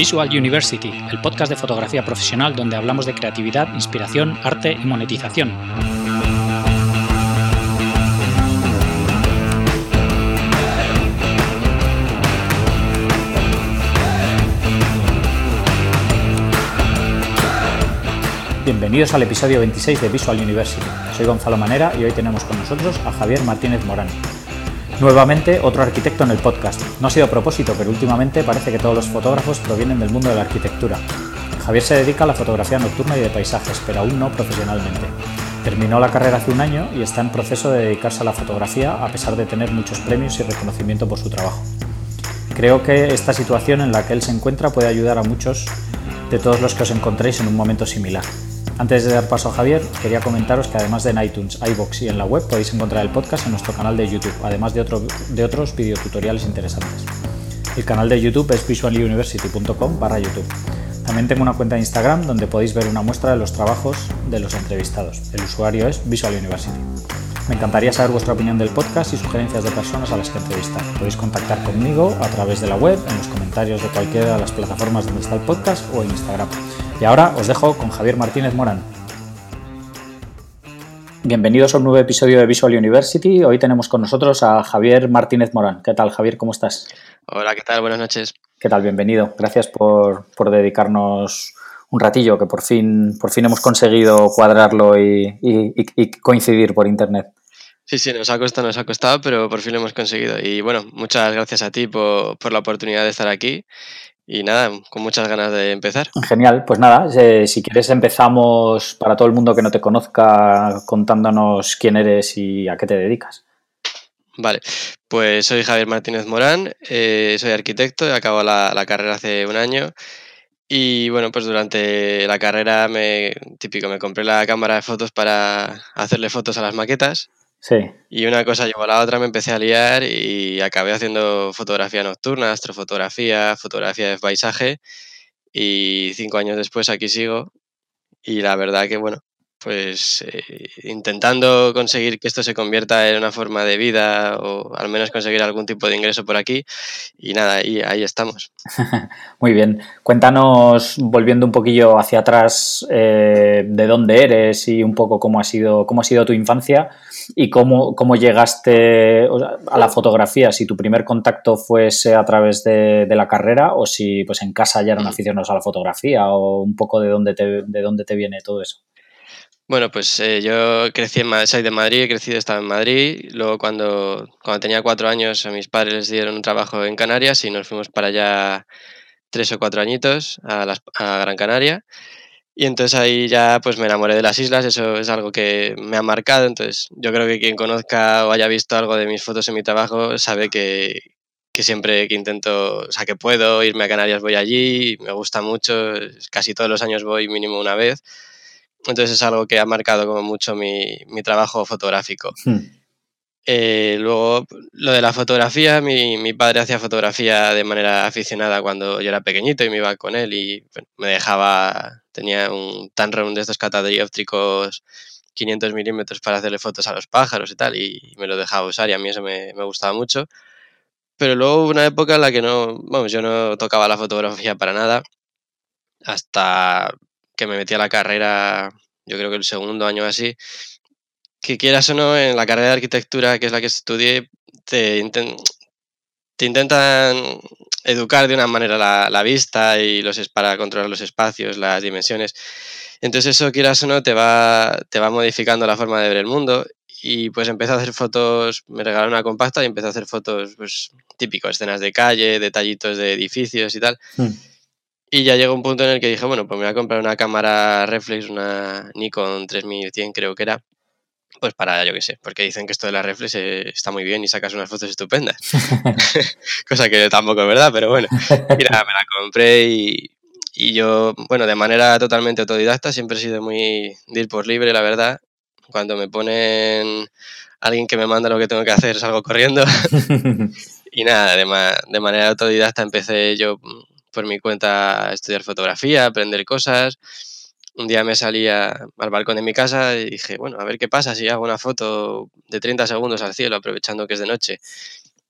Visual University, el podcast de fotografía profesional donde hablamos de creatividad, inspiración, arte y monetización. Bienvenidos al episodio 26 de Visual University. Soy Gonzalo Manera y hoy tenemos con nosotros a Javier Martínez Morán. Nuevamente, otro arquitecto en el podcast. No ha sido a propósito, pero últimamente parece que todos los fotógrafos provienen del mundo de la arquitectura. Javier se dedica a la fotografía nocturna y de paisajes, pero aún no profesionalmente. Terminó la carrera hace un año y está en proceso de dedicarse a la fotografía a pesar de tener muchos premios y reconocimiento por su trabajo. Creo que esta situación en la que él se encuentra puede ayudar a muchos de todos los que os encontréis en un momento similar. Antes de dar paso a Javier, quería comentaros que además de en iTunes, iBox y en la web podéis encontrar el podcast en nuestro canal de YouTube, además de, de otros videotutoriales interesantes. El canal de YouTube es visualuniversity.com barra YouTube. También tengo una cuenta de Instagram donde podéis ver una muestra de los trabajos de los entrevistados. El usuario es Visual University. Me encantaría saber vuestra opinión del podcast y sugerencias de personas a las que entrevistar. Podéis contactar conmigo a través de la web, en los comentarios de cualquiera de las plataformas donde está el podcast o en Instagram. Y ahora os dejo con Javier Martínez Morán. Bienvenidos a un nuevo episodio de Visual University. Hoy tenemos con nosotros a Javier Martínez Morán. ¿Qué tal, Javier? ¿Cómo estás? Hola, ¿qué tal? Buenas noches. ¿Qué tal? Bienvenido. Gracias por, dedicarnos un ratillo, que por fin, por fin hemos conseguido cuadrarlo y, coincidir por internet. Sí, sí, nos ha costado, nos ha costado, pero por fin lo hemos conseguido. Y bueno, muchas gracias a ti por, por la oportunidad de estar aquí y nada, con muchas ganas de empezar. Genial, pues nada, eh, si quieres empezamos para todo el mundo que no te conozca contándonos quién eres y a qué te dedicas. Vale, pues soy Javier Martínez Morán, eh, soy arquitecto, he acabado la, la, carrera hace un año y bueno, pues durante la carrera me, típico, me compré la cámara de fotos para hacerle fotos a las maquetas y una cosa llevó a la otra, me empecé a liar y acabé haciendo fotografía nocturna, astrofotografía, fotografía de paisaje. Y cinco años después aquí sigo. Y la verdad que bueno, pues eh, intentando conseguir que esto se convierta en una forma de vida o al menos conseguir algún tipo de ingreso por aquí y nada, y ahí estamos. Muy bien, cuéntanos volviendo un poquillo hacia atrás eh, de dónde eres y un poco cómo ha sido, cómo ha sido tu infancia y cómo, cómo llegaste a la fotografía, si tu primer contacto fuese a través de, la carrera o si pues en casa ya eran mm. aficionados a la fotografía o un poco de dónde te, de dónde te viene todo eso. Bueno, pues eh, yo crecí en Madrid, soy de Madrid, he crecido, estaba en Madrid. Luego cuando, cuando tenía cuatro años a mis padres les dieron un trabajo en Canarias y nos fuimos para allá tres o cuatro añitos a, a Gran Canaria. Y entonces ahí ya pues me enamoré de las islas, eso es algo que me ha marcado. Entonces yo creo que quien conozca o haya visto algo de mis fotos en mi trabajo sabe que, que siempre que intento, o sea, que puedo irme a Canarias voy allí, me gusta mucho, casi todos los años voy mínimo una vez. Entonces es algo que ha marcado como mucho mi, mi trabajo fotográfico. Hmm. Eh, luego, lo de la fotografía, mi, mi, padre hacía fotografía de manera aficionada cuando yo era pequeñito y me iba con él y me dejaba, tenía un Tanron de estos catadióptricos 500 milímetros para hacerle fotos a los pájaros y tal y me lo dejaba usar y a mí eso me, me gustaba mucho. Pero luego hubo una época en la que no, vamos, yo no tocaba la fotografía para nada hasta que me metí a la carrera, yo creo que el segundo año así, que quieras o no, en la carrera de arquitectura, que es la que estudié, te, te intentan educar de una manera la, vista y los para controlar los espacios, las dimensiones. Entonces eso, quieras o no, te va, te va modificando la forma de ver el mundo y pues empecé a hacer fotos, me regalaron una compacta y empecé a hacer fotos pues típicos, escenas de calle, detallitos de edificios y tal. Hmm. Y ya llegó un punto en el que dije, bueno, pues me voy a comprar una cámara reflex, una Nikon 3100 creo que era, pues para, yo qué sé, porque dicen que esto de la reflex eh, está muy bien y sacas unas fotos estupendas. Cosa que tampoco es verdad, pero bueno. Nada, me la compré y, y yo, bueno, de manera totalmente autodidacta, siempre he sido muy de ir por libre, la verdad. Cuando me ponen alguien que me manda lo que tengo que hacer, salgo corriendo. y nada, de, de manera autodidacta empecé yo por mi cuenta a estudiar fotografía, aprender cosas. Un día me salía al balcón de mi casa y dije, bueno, a ver qué pasa si hago una foto de 30 segundos al cielo, aprovechando que es de noche.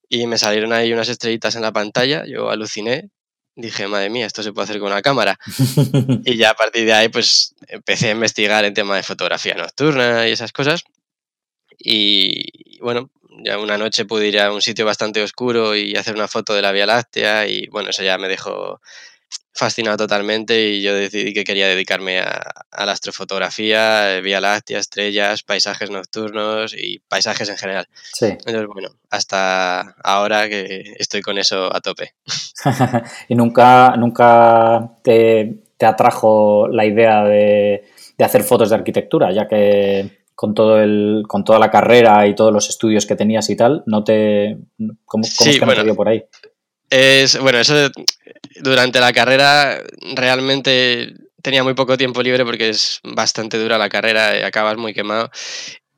Y me salieron ahí unas estrellitas en la pantalla, yo aluciné. dije, madre mía, esto se puede hacer con una cámara. y ya a partir de ahí, pues empecé a investigar en tema de fotografía nocturna y esas cosas. Y bueno, ya una noche pude ir a un sitio bastante oscuro y hacer una foto de la Vía Láctea y bueno, eso ya me dejó fascinado totalmente y yo decidí que quería dedicarme a, la astrofotografía, Vía Láctea, estrellas, paisajes nocturnos y paisajes en general. Sí. Entonces, bueno, hasta ahora que estoy con eso a tope. ¿Y nunca, nunca te, atrajo la idea de, de hacer fotos de arquitectura, ya que con todo el, con toda la carrera y todos los estudios que tenías y tal, no te ¿cómo, cómo es que no dio por ahí? Es, bueno, eso durante la carrera realmente tenía muy poco tiempo libre porque es bastante dura la carrera y acabas muy quemado.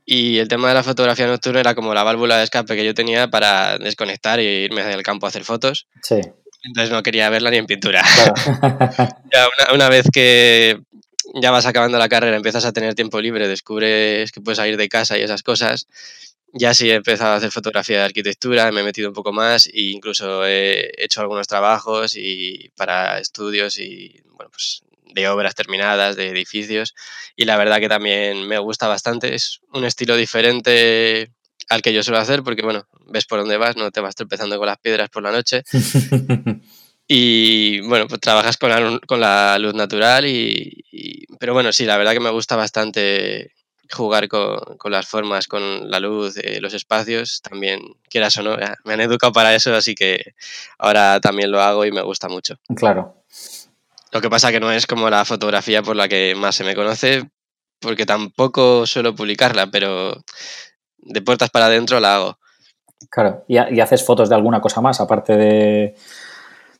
Y el tema de la fotografía nocturna era como la válvula de escape que yo tenía para desconectar y irme del campo a hacer fotos. Sí. Entonces no quería verla ni en pintura. ya una, una, vez que ya vas acabando la carrera, empiezas a tener tiempo libre, descubres que puedes salir de casa y esas cosas. Ya sí he empezado a hacer fotografía de arquitectura, me he metido un poco más e incluso he hecho algunos trabajos y para estudios y bueno, pues de obras terminadas, de edificios y la verdad que también me gusta bastante. Es un estilo diferente al que yo suelo hacer porque bueno, ves por dónde vas, no te vas tropezando con las piedras por la noche. Y bueno, pues trabajas con la, con la luz natural y, Pero bueno, sí, la verdad que me gusta bastante jugar con, con las formas, con la luz, eh, los espacios, también, quieras o no, me han educado para eso, así que ahora también lo hago y me gusta mucho. Claro. Lo que pasa que no es como la fotografía por la que más se me conoce, porque tampoco suelo publicarla, pero de puertas para adentro la hago. Claro, ¿y, y haces fotos de alguna cosa más, aparte de,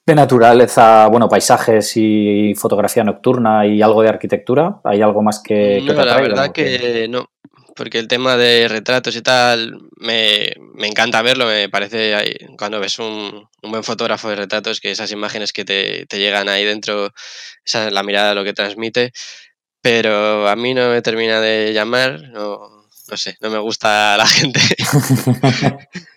de naturaleza, bueno, paisajes y fotografía nocturna y algo de arquitectura? ¿Hay algo más que, no, La verdad que no, porque el tema de retratos y tal me, encanta verlo, me parece cuando ves un, buen fotógrafo de retratos que esas imágenes que te, llegan ahí dentro, esa es la mirada lo que transmite, pero a mí no me termina de llamar, no, no sé, no me gusta la gente.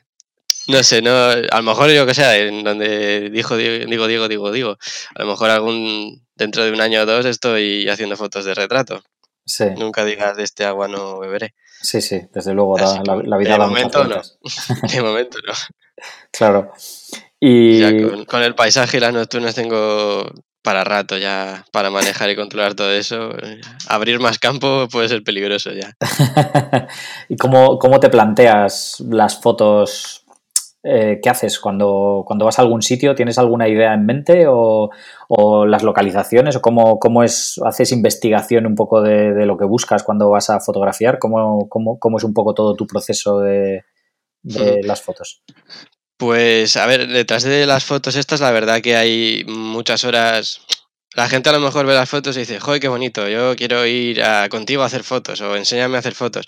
No sé, no, a lo mejor yo que sé, en donde dijo, digo, digo, digo, digo, a lo mejor algún, dentro de un año o dos estoy haciendo fotos de retrato. Sí. Nunca digas de este agua no beberé. Sí, sí, desde luego, la, la, vida de momento no. De momento no. Claro. Y... Ya con, el paisaje y las nocturnas tengo para rato ya para manejar y controlar todo eso. Abrir más campo puede ser peligroso ya. ¿Y cómo, cómo te planteas las fotos eh, ¿qué haces cuando, cuando vas a algún sitio? ¿Tienes alguna idea en mente o, las localizaciones? ¿O cómo, cómo, es, haces investigación un poco de, lo que buscas cuando vas a fotografiar? ¿Cómo, cómo, es un poco todo tu proceso de, las fotos? Pues a ver, detrás de las fotos estas, la verdad que hay muchas horas. La gente a lo mejor ve las fotos y dice, joder, qué bonito, yo quiero ir a, contigo a hacer fotos o enséñame a hacer fotos.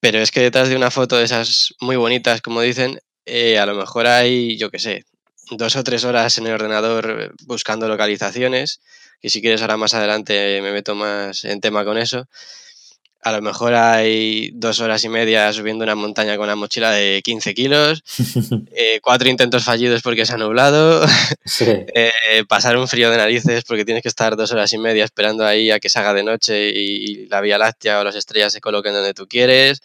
Pero es que detrás de una foto de esas muy bonitas, como dicen, eh, a lo mejor hay, yo qué sé, dos o tres horas en el ordenador buscando localizaciones, y si quieres ahora más adelante me meto más en tema con eso. A lo mejor hay dos horas y media subiendo una montaña con una mochila de 15 kilos, eh, cuatro intentos fallidos porque se ha nublado, eh, pasar un frío de narices porque tienes que estar dos horas y media esperando ahí a que se haga de noche y la Vía Láctea o las estrellas se coloquen donde tú quieres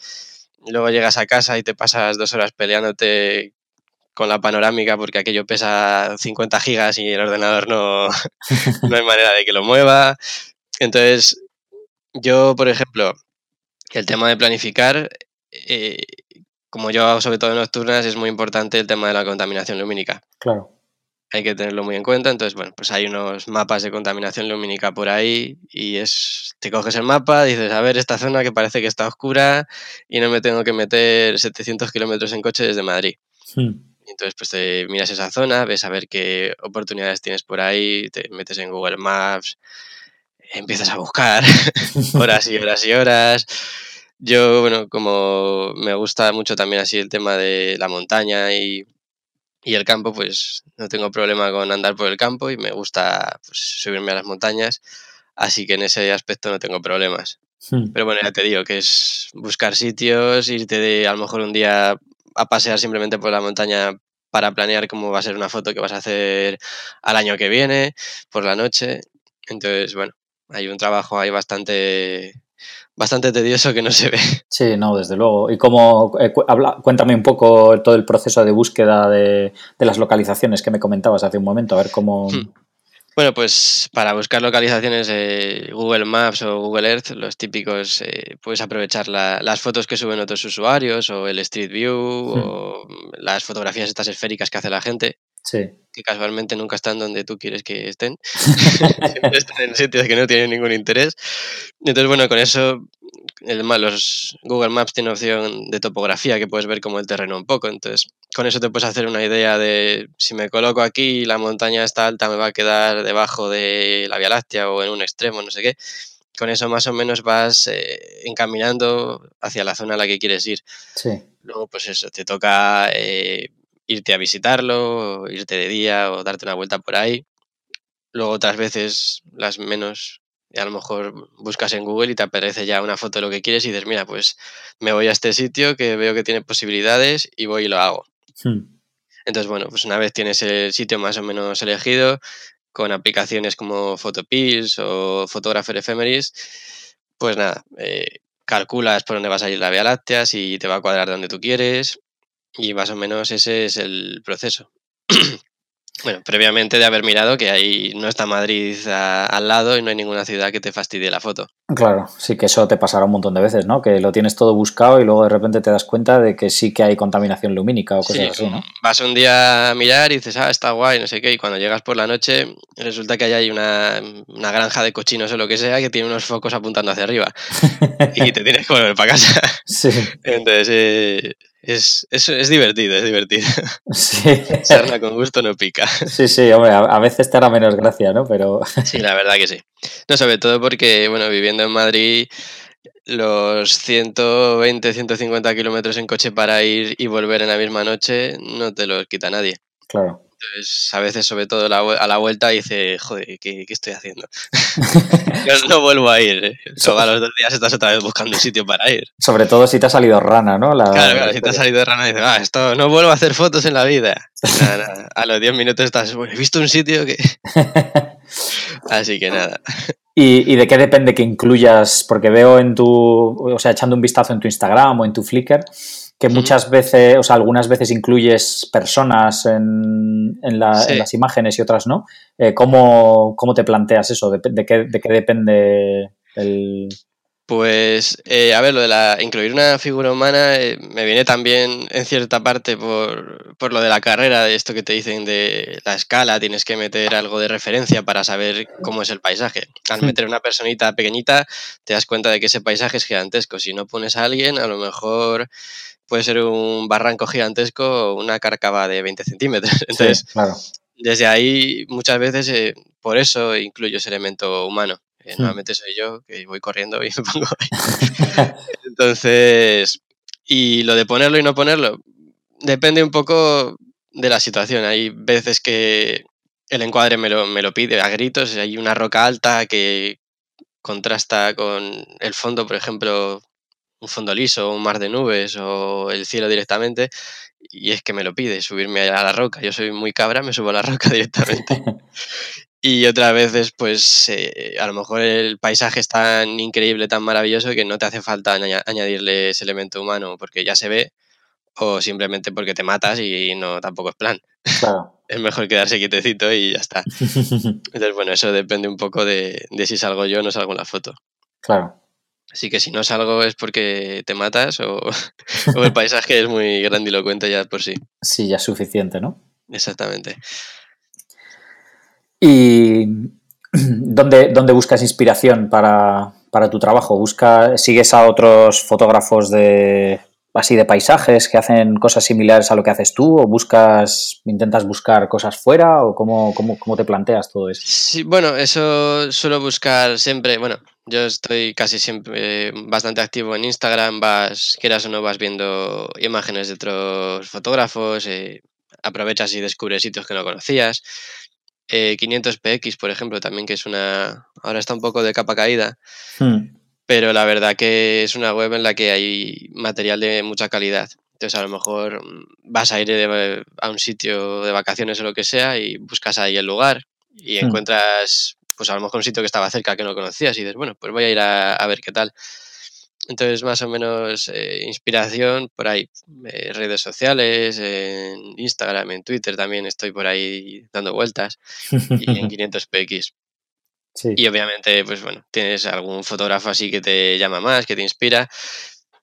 luego llegas a casa y te pasas dos horas peleándote con la panorámica porque aquello pesa 50 gigas y el ordenador no, no hay manera de que lo mueva. Entonces, yo, por ejemplo, el tema de planificar, eh, como yo hago sobre todo en nocturnas, es muy importante el tema de la contaminación lumínica. Claro hay que tenerlo muy en cuenta. Entonces, bueno, pues hay unos mapas de contaminación lumínica por ahí y es, te coges el mapa, dices, a ver, esta zona que parece que está oscura y no me tengo que meter 700 kilómetros en coche desde Madrid. Hmm. Entonces, pues te miras esa zona, ves a ver qué oportunidades tienes por ahí, te metes en Google Maps, empiezas a buscar horas y horas y horas. Yo, bueno, como me gusta mucho también así el tema de la montaña y y el campo, pues no tengo problema con andar por el campo y me gusta pues, subirme a las montañas, así que en ese aspecto no tengo problemas. Hmm. Pero bueno, ya te digo que es buscar sitios, irte de, a lo mejor un día a pasear simplemente por la montaña para planear cómo va a ser una foto que vas a hacer al año que viene, por la noche. Entonces, bueno, hay un trabajo ahí bastante bastante tedioso que no se ve. Sí, no, desde luego. Y cómo, eh, cuéntame un poco todo el proceso de búsqueda de, las localizaciones que me comentabas hace un momento, a ver cómo... Hmm. Bueno, pues para buscar localizaciones de Google Maps o Google Earth, los típicos, eh, puedes aprovechar las fotos que suben otros usuarios o el Street View hmm. o las fotografías estas esféricas que hace la gente. Que casualmente nunca están donde tú quieres que estén. Siempre están en sitios que no tienen ningún interés. Entonces, bueno, con eso el, los Google Maps tiene opción de topografía que puedes ver como el terreno un poco. Entonces, con eso te puedes hacer una idea de si me coloco aquí y la montaña está alta, me va a quedar debajo de la Vía Láctea o en un extremo, no sé qué. Con eso más o menos vas eh, encaminando hacia la zona a la que quieres ir. Sí. Luego, pues eso, te toca eh, irte a visitarlo, irte de día o darte una vuelta por ahí. Luego otras veces, las menos, a lo mejor buscas en Google y te aparece ya una foto de lo que quieres y dices, mira, pues me voy a este sitio que veo que tiene posibilidades y voy y lo hago. Entonces, bueno, pues una vez tienes el sitio más o menos elegido, con aplicaciones como Photopills o Photographer Ephemeris, pues nada, eh, calculas por dónde vas a ir la Vía Láctea, si te va a cuadrar donde tú quieres, y más o menos ese es el proceso. bueno, previamente de haber mirado que ahí no está Madrid al lado y no hay ninguna ciudad que te fastidie la foto. Claro, sí que eso te pasará un montón de veces, ¿no? Que lo tienes todo buscado y luego de repente te das cuenta de que sí que hay contaminación lumínica o cosas así, ¿no? Vas un día a mirar y dices, ah, está guay, no sé qué, y cuando llegas por la noche resulta que hay una, una granja de cochinos o lo que sea que tiene unos focos apuntando hacia arriba y te tienes que volver para casa. Sí. Entonces, eh, es, es, es, divertido, es divertido. Sí. Sarna con gusto no pica. Sí, sí, hombre, a, veces te hará menos gracia, ¿no? Pero... Sí, la verdad que sí. No, sobre todo porque, bueno, viviendo en Madrid, los 120, 150 kilómetros en coche para ir y volver en la misma noche no te los quita nadie. Claro. Entonces, a veces, sobre todo a la vuelta, dice, joder, ¿qué, qué estoy haciendo? Yo no vuelvo a ir. ¿eh? a los dos días estás otra vez buscando un sitio para ir. Sobre todo si te ha salido rana, ¿no? Claro, claro, si te ha salido rana, dices, ah, esto no vuelvo a hacer fotos en la vida. A los 10 minutos estás, bueno, he visto un sitio que... Así que nada. ¿Y, ¿Y, de qué depende que incluyas? Porque veo en tu, o sea, echando un vistazo en tu Instagram o en tu Flickr, que muchas veces, o sea, algunas veces incluyes personas en, en, las imágenes y otras no. Eh, ¿cómo, te planteas eso? ¿De, qué, de qué, depende el...? Pues, eh, a ver, lo de la, incluir una figura humana eh, me viene también en cierta parte por, por, lo de la carrera, de esto que te dicen de la escala, tienes que meter algo de referencia para saber cómo es el paisaje. Al hmm. meter una personita pequeñita, te das cuenta de que ese paisaje es gigantesco. Si no pones a alguien, a lo mejor puede ser un barranco gigantesco o una cárcava de 20 centímetros. Entonces, desde ahí muchas veces eh, por eso incluyo ese elemento humano. Normalmente soy yo que voy corriendo y me pongo ahí. Entonces, y lo de ponerlo y no ponerlo, depende un poco de la situación. Hay veces que el encuadre me lo, me lo pide a gritos, hay una roca alta que contrasta con el fondo, por ejemplo, un fondo liso, un mar de nubes o el cielo directamente, y es que me lo pide, subirme a la roca. Yo soy muy cabra, me subo a la roca directamente. Y otras veces, pues eh, a lo mejor el paisaje es tan increíble, tan maravilloso que no te hace falta añadirle ese elemento humano porque ya se ve o simplemente porque te matas y no tampoco es plan. es mejor quedarse quietecito y ya está. Entonces, bueno, eso depende un poco de, de si salgo yo o no salgo en la foto. Claro. Así que si no salgo es porque te matas o, el paisaje es muy grandilocuente ya por sí. Sí, ya es suficiente, ¿no? Exactamente. ¿Y dónde, dónde buscas inspiración para, para, tu trabajo? ¿Busca, ¿Sigues a otros fotógrafos de así de paisajes que hacen cosas similares a lo que haces tú? ¿O buscas, intentas buscar cosas fuera? ¿O cómo, cómo, cómo te planteas todo eso? Bueno, eso suelo buscar siempre, bueno, yo estoy casi siempre bastante activo en Instagram, vas, quieras o no, vas viendo imágenes de otros fotógrafos, eh, aprovechas y descubres sitios que no conocías. 500px, eh, por ejemplo, también que es una... Ahora está un poco de capa caída, hmm. pero la verdad que es una web en la que hay material de mucha calidad. Entonces a lo mejor mm, vas a ir a un sitio de vacaciones o lo que sea y buscas ahí el lugar y hmm. encuentras pues a lo mejor un sitio que estaba cerca que no conocías y dices, bueno, pues voy a ir a, ver qué tal. Entonces, más o menos eh, inspiración por ahí, eh, redes sociales, en Instagram, en Twitter también estoy por ahí dando vueltas y en 500px. Y obviamente, pues bueno, tienes algún fotógrafo así que te llama más, que te inspira,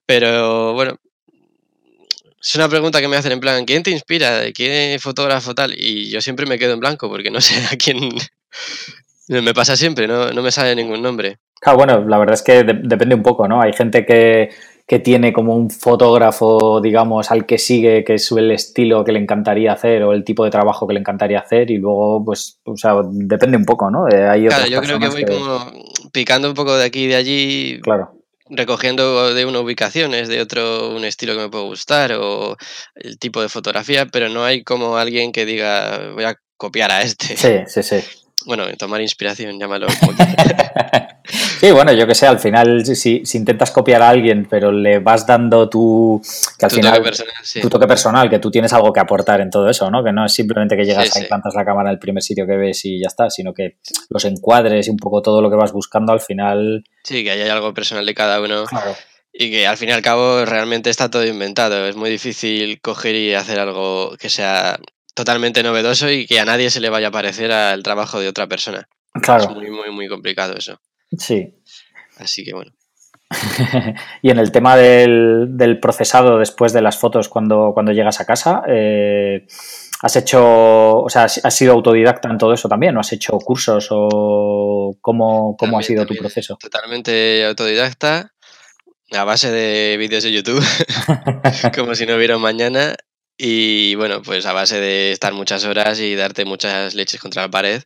pero bueno, es una pregunta que me hacen en plan, ¿quién te inspira? ¿Qué fotógrafo tal? Y yo siempre me quedo en blanco porque no sé a quién... me pasa siempre, no, no me sale ningún nombre. Claro, bueno, la verdad es que depende un poco, ¿no? Hay gente que, que, tiene como un fotógrafo, digamos, al que sigue, que es el estilo que le encantaría hacer o el tipo de trabajo que le encantaría hacer y luego, pues, o sea, depende un poco, ¿no? Hay claro, yo creo que voy como picando un poco de aquí y de allí. Claro recogiendo de una ubicación, es de otro un estilo que me puede gustar o el tipo de fotografía, pero no hay como alguien que diga voy a copiar a este. Sí, sí, sí. Bueno, tomar inspiración, llámalo. sí, bueno, yo que sé, al final si, intentas copiar a alguien, pero le vas dando tu... Que al final, toque personal, Tu toque personal, que tú tienes algo que aportar en todo eso, ¿no? Que no es simplemente que llegas ahí, plantas la cámara en el primer sitio que ves y ya está, sino que los encuadres y un poco todo lo que vas buscando al final... Sí, que hay algo personal de cada uno. Y que al fin y al cabo realmente está todo inventado. Es muy difícil coger y hacer algo que sea totalmente novedoso y que a nadie se le vaya a parecer al trabajo de otra persona. Claro. Es muy, muy, muy complicado eso. Sí. Así que bueno. y en el tema del, procesado después de las fotos cuando, cuando llegas a casa, eh, ¿has hecho, o sea, has sido autodidacta en todo eso también? ¿O has hecho cursos o cómo, cómo ha sido tu proceso? Totalmente autodidacta, a base de vídeos de YouTube, como si no hubiera mañana. Y bueno, pues a base de estar muchas horas y darte muchas leches contra la pared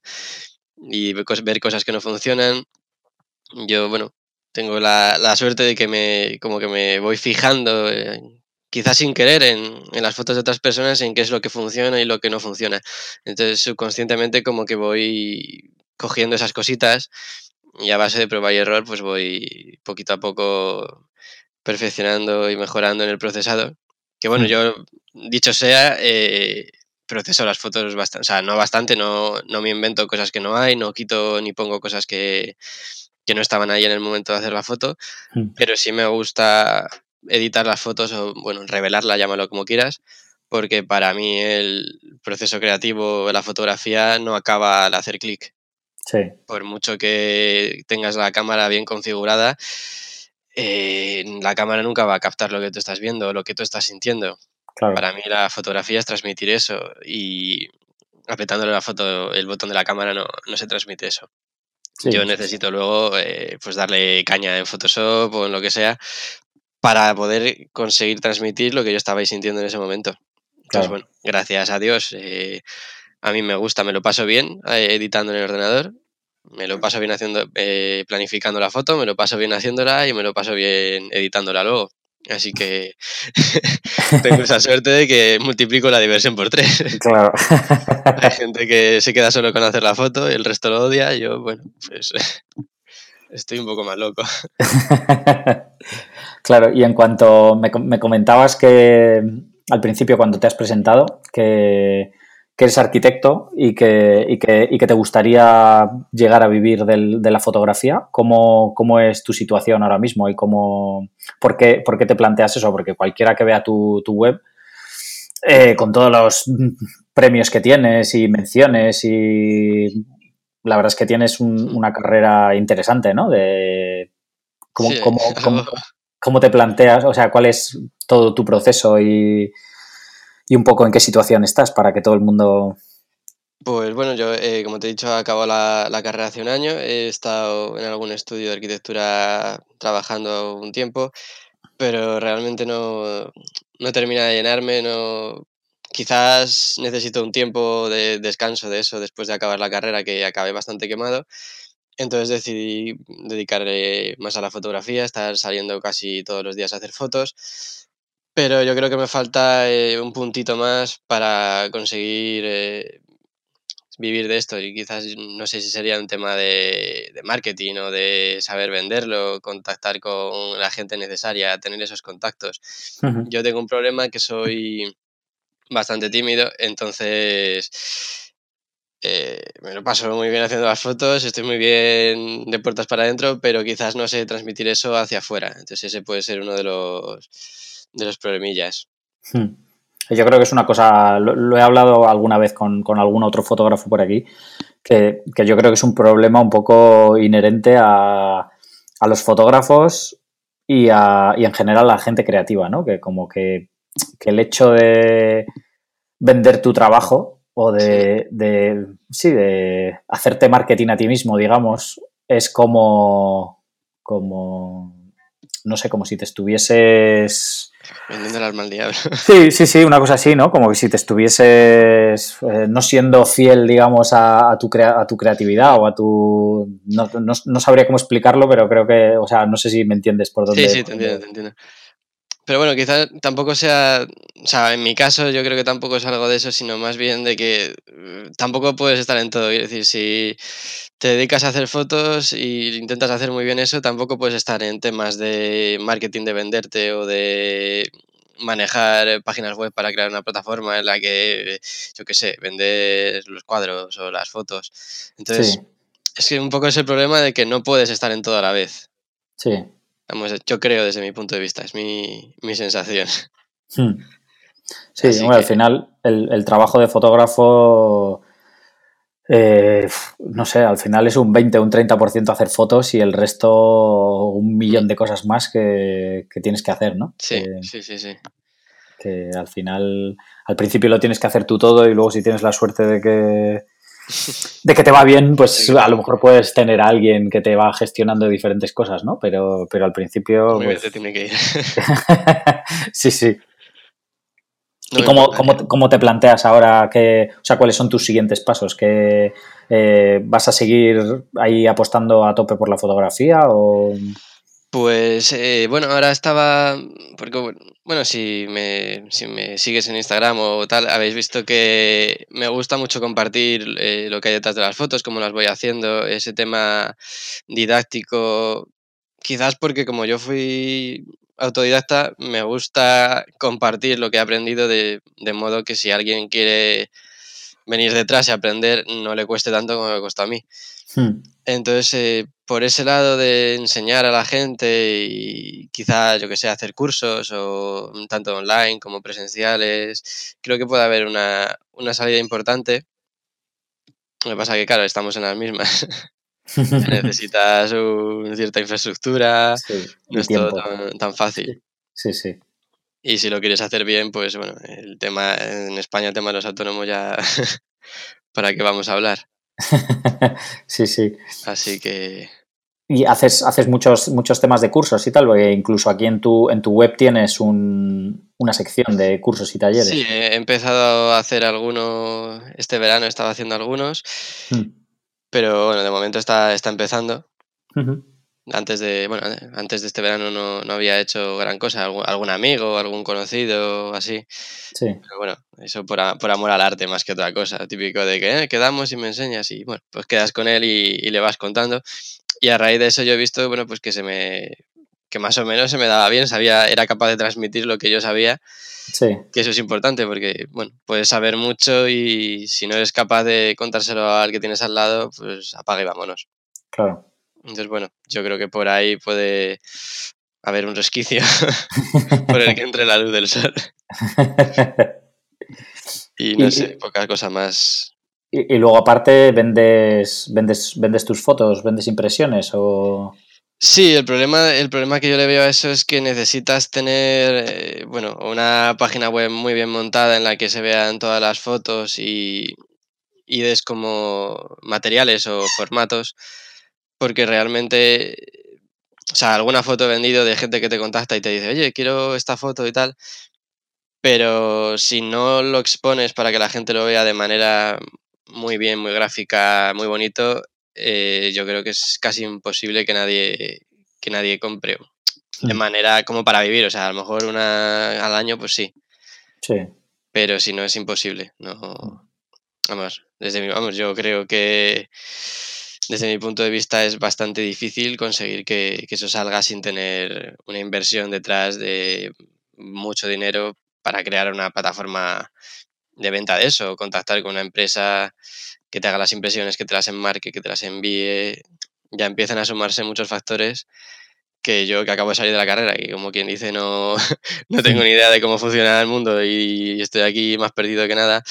y ver cosas que no funcionan. Yo, bueno, tengo la, suerte de que me, como que me voy fijando, quizás sin querer, en, en, las fotos de otras personas, en qué es lo que funciona y lo que no funciona. Entonces, subconscientemente, como que voy cogiendo esas cositas y a base de prueba y error, pues voy poquito a poco perfeccionando y mejorando en el procesado. Que bueno, mm. yo dicho sea, eh, proceso las fotos bastante, o sea, no bastante, no, no me invento cosas que no hay, no quito ni pongo cosas que, que no estaban ahí en el momento de hacer la foto, hmm. pero sí me gusta editar las fotos o, bueno, revelarla, llámalo como quieras, porque para mí el proceso creativo de la fotografía no acaba al hacer clic. Sí. Por mucho que tengas la cámara bien configurada, eh, la cámara nunca va a captar lo que tú estás viendo, lo que tú estás sintiendo. Para mí la fotografía es transmitir eso y apretándole la foto, el botón de la cámara no, se transmite eso. Yo necesito luego eh, pues darle caña en Photoshop o en lo que sea para poder conseguir transmitir lo que yo estaba sintiendo en ese momento. Entonces, bueno, gracias a Dios, eh, a mí me gusta, me lo paso bien eh, editando en el ordenador, me lo paso bien haciendo, planificando la foto, me lo paso bien haciéndola y me lo paso bien editándola luego. Así que tengo esa suerte de que multiplico la diversión por tres. Claro. Hay gente que se queda solo con hacer la foto y el resto lo odia. Yo, bueno, pues estoy un poco más loco. Claro, y en cuanto me, me comentabas que al principio cuando te has presentado, que que eres arquitecto y que, y que, y que te gustaría llegar a vivir del, de la fotografía. ¿Cómo, ¿Cómo, es tu situación ahora mismo y cómo, por, qué, por qué te planteas eso? Porque cualquiera que vea tu, tu web, eh, con todos los premios que tienes y menciones y la verdad es que tienes una carrera interesante, ¿no? De cómo, cómo, cómo, cómo, te planteas, o sea, cuál es todo tu proceso y, y un poco en qué situación estás para que todo el mundo... Pues bueno, yo eh, como te he dicho, acabo la, la, carrera hace un año, he estado en algún estudio de arquitectura trabajando un tiempo, pero realmente no, no termina de llenarme, no, quizás necesito un tiempo de descanso de eso después de acabar la carrera, que acabé bastante quemado. Entonces decidí dedicarle más a la fotografía, estar saliendo casi todos los días a hacer fotos pero yo creo que me falta eh, un puntito más para conseguir eh, vivir de esto y quizás no sé si sería un tema de, marketing o de saber venderlo, contactar con la gente necesaria, tener esos contactos. Yo tengo un problema que soy bastante tímido, entonces eh, me lo paso muy bien haciendo las fotos, estoy muy bien de puertas para adentro, pero quizás no sé transmitir eso hacia afuera. Entonces ese puede ser uno de los, de los problemillas. Hmm. Yo creo que es una cosa, lo, he hablado alguna vez con, algún otro fotógrafo por aquí, que, yo creo que es un problema un poco inherente a, a los fotógrafos y, a, y en general a la gente creativa, ¿no? Que como que, que el hecho de vender tu trabajo o de, de, sí, de hacerte marketing a ti mismo, digamos, es como, como, no sé, como si te estuvieses Vendiendo diablo. Sí, sí, sí, una cosa así, ¿no? Como que si te estuvieses eh, no siendo fiel, digamos, a, tu a tu creatividad o a tu... No, no, sabría cómo explicarlo, pero creo que, o sea, no sé si me entiendes por dónde... Sí, sí, te entiendo, te entiendo. Pero bueno, quizás tampoco sea, o sea, en mi caso yo creo que tampoco es algo de eso, sino más bien de que eh, tampoco puedes estar en todo. Es decir, si te dedicas a hacer fotos y intentas hacer muy bien eso, tampoco puedes estar en temas de marketing de venderte o de manejar páginas web para crear una plataforma en la que, yo qué sé, vender los cuadros o las fotos. Entonces, es que un poco es el problema de que no puedes estar en todo a la vez. Sí. Vamos, yo creo desde mi punto de vista, es mi, sensación. Hmm. Sí, al final el, trabajo de fotógrafo, eh, no sé, al final es un 20 o un 30% hacer fotos y el resto un millón de cosas más que, tienes que hacer, ¿no? Sí, sí, sí, sí. Que al final, al principio lo tienes que hacer tú todo y luego si tienes la suerte de que de que te va bien, pues a lo mejor puedes tener a alguien que te va gestionando diferentes cosas, ¿no? Pero, pero al principio. Pues... tiene que ir. sí, sí. ¿Y cómo, cómo, te planteas ahora que, o sea, cuáles son tus siguientes pasos? ¿Que eh, vas a seguir ahí apostando a tope por la fotografía o...? Pues eh, bueno, ahora estaba, porque bueno, si me, si me sigues en Instagram o tal, habéis visto que me gusta mucho compartir eh, lo que hay detrás de las fotos, cómo las voy haciendo, ese tema didáctico, quizás porque como yo fui autodidacta, me gusta compartir lo que he aprendido de, de modo que si alguien quiere venir detrás y aprender, no le cueste tanto como me costó a mí. Hmm. Entonces, eh, por ese lado de enseñar a la gente y quizá, yo que sé, hacer cursos o tanto online como presenciales, creo que puede haber una, salida importante. Lo que pasa que, claro, estamos en las mismas. Necesitas una cierta infraestructura, no es todo tan, fácil. Sí, sí. Y si lo quieres hacer bien, pues bueno, el tema en España, el tema de los autónomos ya, ¿para qué vamos a hablar? sí, sí. Así que... Y haces, haces muchos, muchos temas de cursos y tal, porque incluso aquí en tu, en tu web tienes una sección de cursos y talleres. Sí, he empezado a hacer algunos, este verano he estado haciendo algunos, hmm. pero bueno, de momento está, está empezando antes de, bueno, antes de este verano no, no había hecho gran cosa, algún, amigo, algún conocido, así. Sí. Pero bueno, eso por, por, amor al arte más que otra cosa, típico de que eh, quedamos y me enseñas y bueno, pues quedas con él y, le vas contando. Y a raíz de eso yo he visto, bueno, pues que se me, que más o menos se me daba bien, sabía, era capaz de transmitir lo que yo sabía. Sí. Que eso es importante porque, bueno, puedes saber mucho y si no eres capaz de contárselo al que tienes al lado, pues apaga y vámonos. Claro. Entonces, bueno, yo creo que por ahí puede haber un resquicio por el que entre la luz del sol. y no sé, poca cosa más. Y, luego aparte vendes, vendes, vendes tus fotos, vendes impresiones o. Sí, el problema, el problema que yo le veo a eso es que necesitas tener, eh, bueno, una página web muy bien montada en la que se vean todas las fotos y, y des como materiales o formatos porque realmente, o sea, alguna foto he vendido de gente que te contacta y te dice, oye, quiero esta foto y tal, pero si no lo expones para que la gente lo vea de manera muy bien, muy gráfica, muy bonito, eh, yo creo que es casi imposible que nadie, que nadie compre de mm. manera como para vivir, o sea, a lo mejor una al año, pues sí. Sí. Pero si no es imposible, no. vamos, desde mi, vamos, yo creo que desde mi punto de vista es bastante difícil conseguir que, que eso salga sin tener una inversión detrás de mucho dinero para crear una plataforma de venta de eso, contactar con una empresa que te haga las impresiones, que te las enmarque, que te las envíe. Ya empiezan a sumarse muchos factores que yo que acabo de salir de la carrera y como quien dice no, no tengo ni idea de cómo funciona el mundo y estoy aquí más perdido que nada,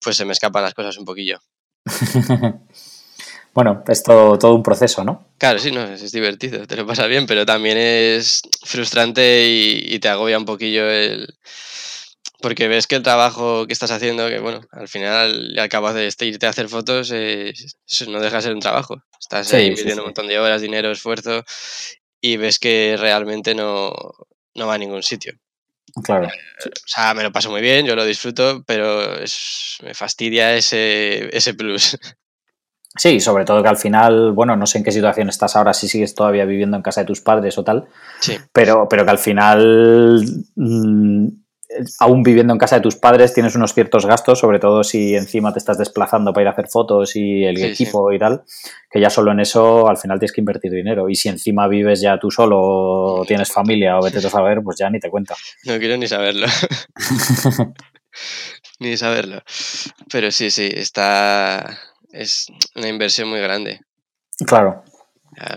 pues se me escapan las cosas un poquillo. bueno, es todo, todo, un proceso, ¿no? Claro, sí, no, es divertido, te lo pasa bien, pero también es frustrante y, y te agobia un poquillo el, porque ves que el trabajo que estás haciendo, que bueno, al final acabas de irte a hacer fotos, eso no deja de ser un trabajo. Estás ahí invirtiendo un montón de horas, dinero, esfuerzo y ves que realmente no, no va a ningún sitio. Claro. O sea, me lo paso muy bien, yo lo disfruto, pero es, me fastidia ese, ese plus. Sí, sobre todo que al final, bueno, no sé en qué situación estás ahora, si sigues todavía viviendo en casa de tus padres o tal, sí. pero, pero que al final mmm, aún viviendo en casa de tus padres tienes unos ciertos gastos, sobre todo si encima te estás desplazando para ir a hacer fotos y el sí, equipo sí. y tal, que ya solo en eso al final tienes que invertir dinero. Y si encima vives ya tú solo o tienes familia o vete a saber, pues ya ni te cuenta. No quiero ni saberlo. ni saberlo. Pero sí, sí, está... Es una inversión muy grande. Claro.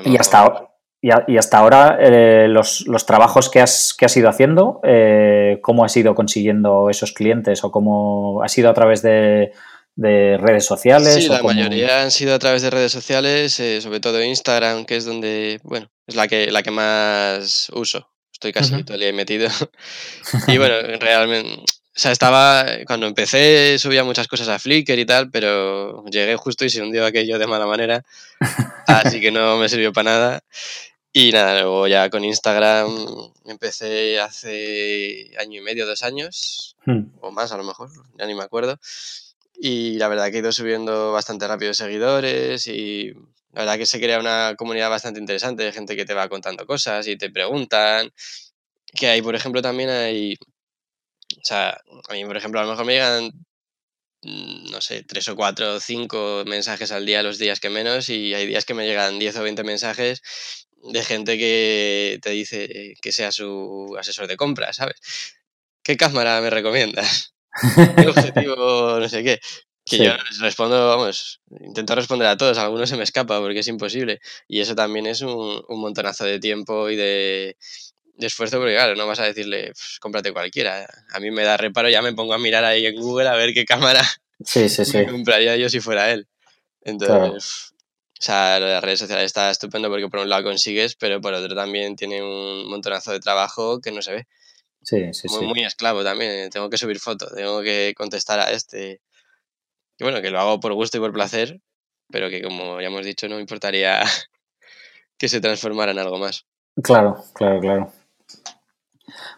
Y hasta, y, a, y hasta ahora, eh, los, los, trabajos que has, que has ido haciendo, eh, ¿cómo has ido consiguiendo esos clientes o cómo ha sido a través de, de redes sociales? Sí, la cómo... mayoría han sido a través de redes sociales, eh, sobre todo Instagram, que es donde, bueno, es la que, la que más uso. Estoy casi uh -huh. todo el día metido. y bueno, realmente, o sea, estaba, cuando empecé subía muchas cosas a Flickr y tal, pero llegué justo y se hundió aquello de mala manera, así que no me sirvió para nada. Y nada, luego ya con Instagram empecé hace año y medio, dos años, hmm. o más a lo mejor, ya ni me acuerdo. Y la verdad que he ido subiendo bastante rápido seguidores y la verdad que se crea una comunidad bastante interesante de gente que te va contando cosas y te preguntan. Que hay, por ejemplo, también hay o sea, a mí, por ejemplo, a lo mejor me llegan, mm, no sé, tres o cuatro o cinco mensajes al día, los días que menos, y hay días que me llegan 10 o 20 mensajes de gente que te dice que sea su asesor de compra, ¿sabes? ¿Qué cámara me recomiendas? ¿Qué objetivo? No sé qué. Que sí. yo respondo, vamos, intento responder a todos, a algunos se me escapa porque es imposible. Y eso también es un, un montonazo de tiempo y de, de esfuerzo, porque claro, no vas a decirle, pues, cómprate cualquiera. A mí me da reparo, ya me pongo a mirar ahí en Google a ver qué cámara sí, sí, sí. me compraría yo si fuera él. Entonces, claro. o sea, las redes sociales está estupendo porque por un lado consigues, pero por otro también tiene un montonazo de trabajo que no se ve. Sí, sí, muy, sí. muy esclavo también. Tengo que subir fotos, tengo que contestar a este. Y bueno, que lo hago por gusto y por placer, pero que como ya hemos dicho, no me importaría que se transformara en algo más. Claro, claro, claro.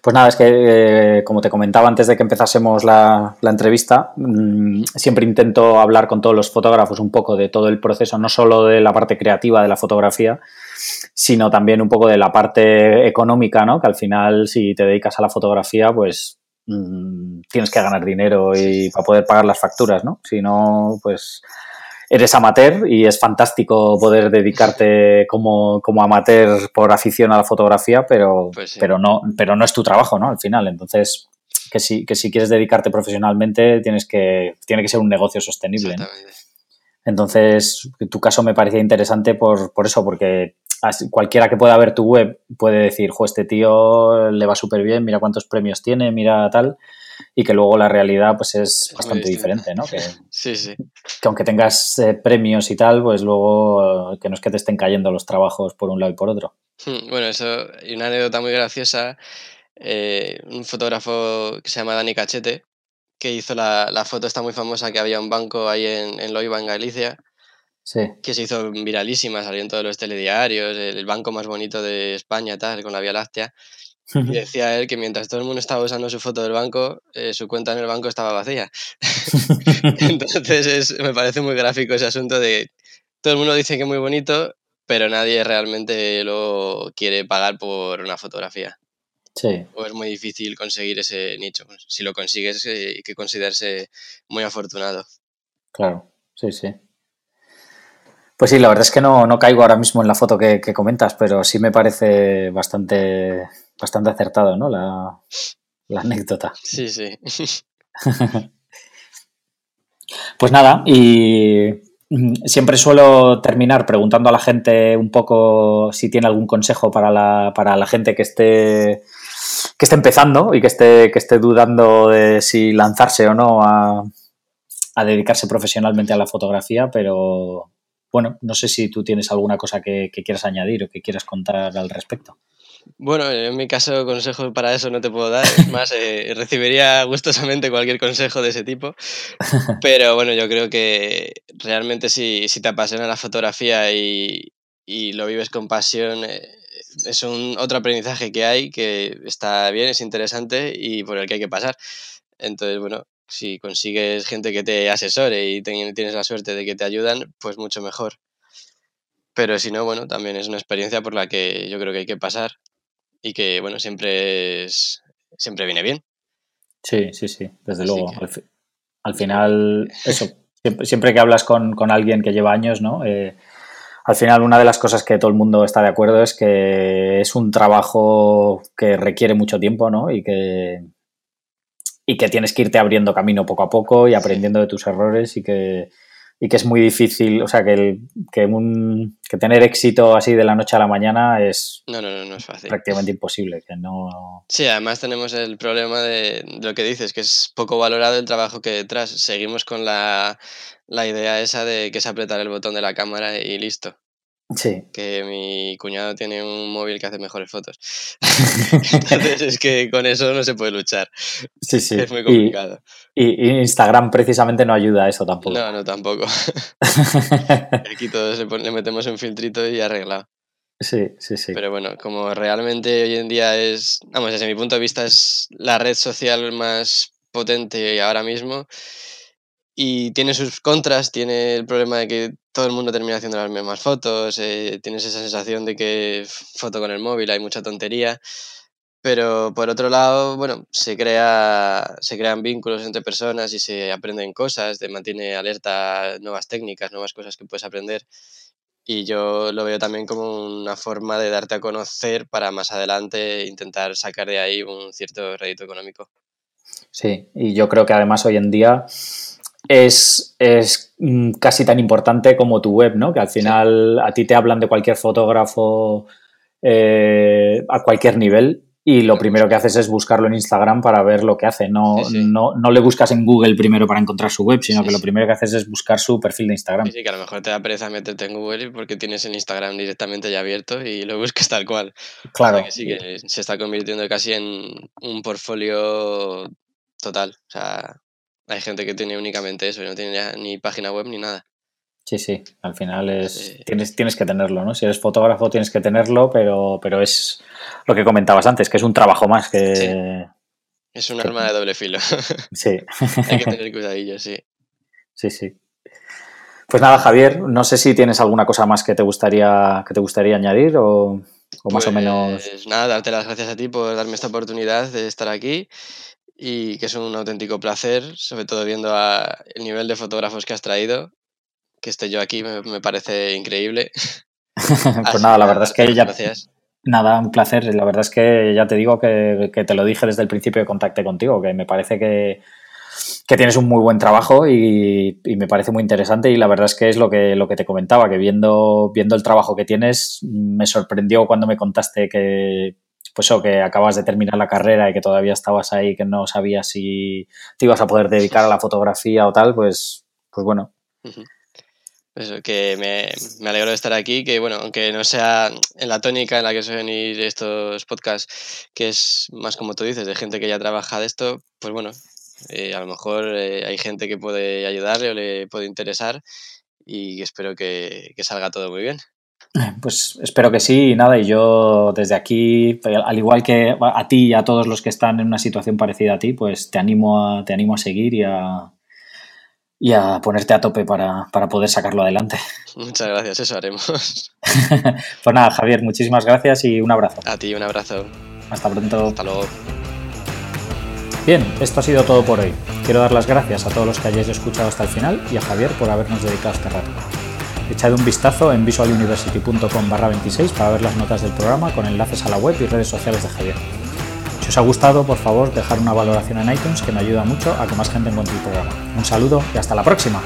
Pues nada, es que eh, como te comentaba antes de que empezásemos la, la entrevista, mmm, siempre intento hablar con todos los fotógrafos un poco de todo el proceso, no solo de la parte creativa de la fotografía, sino también un poco de la parte económica, ¿no? Que al final, si te dedicas a la fotografía, pues mmm, tienes que ganar dinero y para poder pagar las facturas, ¿no? Si no, pues eres amateur y es fantástico poder dedicarte como, como amateur por afición a la fotografía, pero, Pues sí. pero, no, pero no es tu trabajo, ¿no? Al final, entonces, que si, que si quieres dedicarte profesionalmente, tienes que, tiene que ser un negocio sostenible. Entonces, tu caso me parecía interesante por, por eso, porque cualquiera que pueda ver tu web puede decir, jo, este tío le va súper bien, mira cuántos premios tiene, mira tal, y que luego la realidad pues es bastante diferente, ¿no? Que, Sí, sí. que aunque tengas eh, premios y tal, pues luego que no es que te estén cayendo los trabajos por un lado y por otro. Hmm, Bueno, eso, y una anécdota muy graciosa, eh, un fotógrafo que se llama Dani Cachete, que hizo la, la foto esta muy famosa que había un banco ahí en, en Loiva, en Galicia, Sí, que se hizo viralísima, salió en todos los telediarios, el, el banco más bonito de España, tal, con la Vía Láctea, y decía él que mientras todo el mundo estaba usando su foto del banco, eh, su cuenta en el banco estaba vacía. Entonces es- me parece muy gráfico ese asunto de todo el mundo dice que es muy bonito, pero nadie realmente lo quiere pagar por una fotografía. sí, O es muy difícil conseguir ese nicho. Si lo consigues, eh, hay que considerarse muy afortunado. Claro, sí, sí. Pues sí, la verdad es que no, no caigo ahora mismo en la foto que, comentas, pero sí me parece bastante, bastante acertado, ¿no? La, la anécdota. Sí, sí. pues nada, y siempre suelo terminar preguntando a la gente un poco si tiene algún consejo para la, para la gente que esté que esté empezando y que esté, que esté dudando de si lanzarse o no a, a dedicarse profesionalmente a la fotografía, pero, bueno, no sé si tú tienes alguna cosa que, quieras añadir o que quieras contar al respecto. Bueno, en mi caso consejos para eso no te puedo dar, es más, eh, recibiría gustosamente cualquier consejo de ese tipo, pero bueno, yo creo que realmente si, si te apasiona la fotografía y, y lo vives con pasión, eh, es un otro aprendizaje que hay que está bien, es interesante y por el que hay que pasar. Entonces, bueno, si consigues gente que te asesore y tienes la suerte de que te ayudan, pues mucho mejor. Pero si no, bueno, también es una experiencia por la que yo creo que hay que pasar y que, bueno, siempre es, siempre viene bien. Sí, sí, sí, desde luego. Al, final, eso, siempre, que hablas con, alguien que lleva años, ¿no? Eh, al final una de las cosas que todo el mundo está de acuerdo es que es un trabajo que requiere mucho tiempo, ¿no? Y que, y que tienes que irte abriendo camino poco a poco y aprendiendo de tus errores y que, y que es muy difícil, o sea, que, el, que, un, que tener éxito así de la noche a la mañana es, no, no, no, es fácil. prácticamente imposible, que no... Sí, además tenemos el problema de lo que dices, que es poco valorado el trabajo que detrás. Seguimos con la, la idea esa de que es apretar el botón de la cámara y listo. Sí. Que mi cuñado tiene un móvil que hace mejores fotos. Entonces es que con eso no se puede luchar. Sí, sí. Es muy complicado. Y, Instagram precisamente no ayuda a eso tampoco. No, no, tampoco. Aquí todos le, metemos un filtrito y arreglado. Sí, sí, sí. Pero bueno, como realmente hoy en día es, vamos, desde mi punto de vista es la red social más potente ahora mismo y tiene sus contras, tiene el problema de que todo el mundo termina haciendo las mismas fotos, eh, tienes esa sensación de que foto con el móvil, hay mucha tontería, pero por otro lado, bueno, se, crea, se crean vínculos entre personas y se aprenden cosas, te mantiene alerta nuevas técnicas, nuevas cosas que puedes aprender. Y yo lo veo también como una forma de darte a conocer para más adelante intentar sacar de ahí un cierto rédito económico. Sí, y yo creo que además hoy en día es, mm, casi tan importante como tu web, ¿no? Que al final a ti te hablan de cualquier fotógrafo eh, a cualquier nivel y lo primero que haces es buscarlo en Instagram para ver lo que hace. No, no, no le buscas en Google primero para encontrar su web, sino que lo primero que haces es buscar su perfil de Instagram. Sí, que a lo mejor te da pereza meterte en Google porque tienes en Instagram directamente ya abierto y lo buscas tal cual. Claro. que sí, que se está convirtiendo casi en un portfolio total. O sea, hay gente que tiene únicamente eso y no tiene ni página web ni nada. Sí, sí, al final es tienes, tienes que tenerlo, ¿no? Si eres fotógrafo tienes que tenerlo, pero, pero es lo que comentabas antes, que es un trabajo más que... Es un arma de doble filo. Sí. Hay que tener cuidadillo, sí. Sí, sí. Pues nada, Javier, no sé si tienes alguna cosa más que te gustaría, que te gustaría añadir o, más o menos... Pues nada, darte las gracias a ti por darme esta oportunidad de estar aquí y que es un auténtico placer, sobre todo viendo el nivel de fotógrafos que has traído. Que esté yo aquí me, parece increíble. pues nada, la verdad es que ya... Gracias. Nada, un placer. La verdad es que ya te digo que, te lo dije desde el principio de contacté contigo, que me parece que, tienes un muy buen trabajo y, me parece muy interesante y la verdad es que es lo que, lo que te comentaba, que viendo, viendo el trabajo que tienes, me sorprendió cuando me contaste que, pues o que acabas de terminar la carrera y que todavía estabas ahí, que no sabías si te ibas a poder dedicar a la fotografía o tal, pues, pues bueno. Eso, que me, me, alegro de estar aquí, que bueno, aunque no sea en la tónica en la que suelen ir estos podcasts, que es más como tú dices, de gente que ya trabaja de esto, pues bueno, eh, a lo mejor eh, hay gente que puede ayudarle o le puede interesar y espero que salga todo muy bien. Pues espero que sí, y nada, y yo desde aquí, al igual que a ti y a todos los que están en una situación parecida a ti, pues te animo a, te animo a seguir y a, y a ponerte a tope para, para poder sacarlo adelante. Muchas gracias, eso haremos. pues nada, Javier, muchísimas gracias y un abrazo. A ti, un abrazo. Hasta pronto. Hasta luego. Bien, esto ha sido todo por hoy. Quiero dar las gracias a todos los que hayáis escuchado hasta el final y a Javier por habernos dedicado este rato. Echad un vistazo en visualuniversity.com barra 26 para ver las notas del programa con enlaces a la web y redes sociales de Javier. Si os ha gustado, por favor, dejar una valoración en iTunes que me ayuda mucho a que más gente encuentre el programa. Un saludo y hasta la próxima.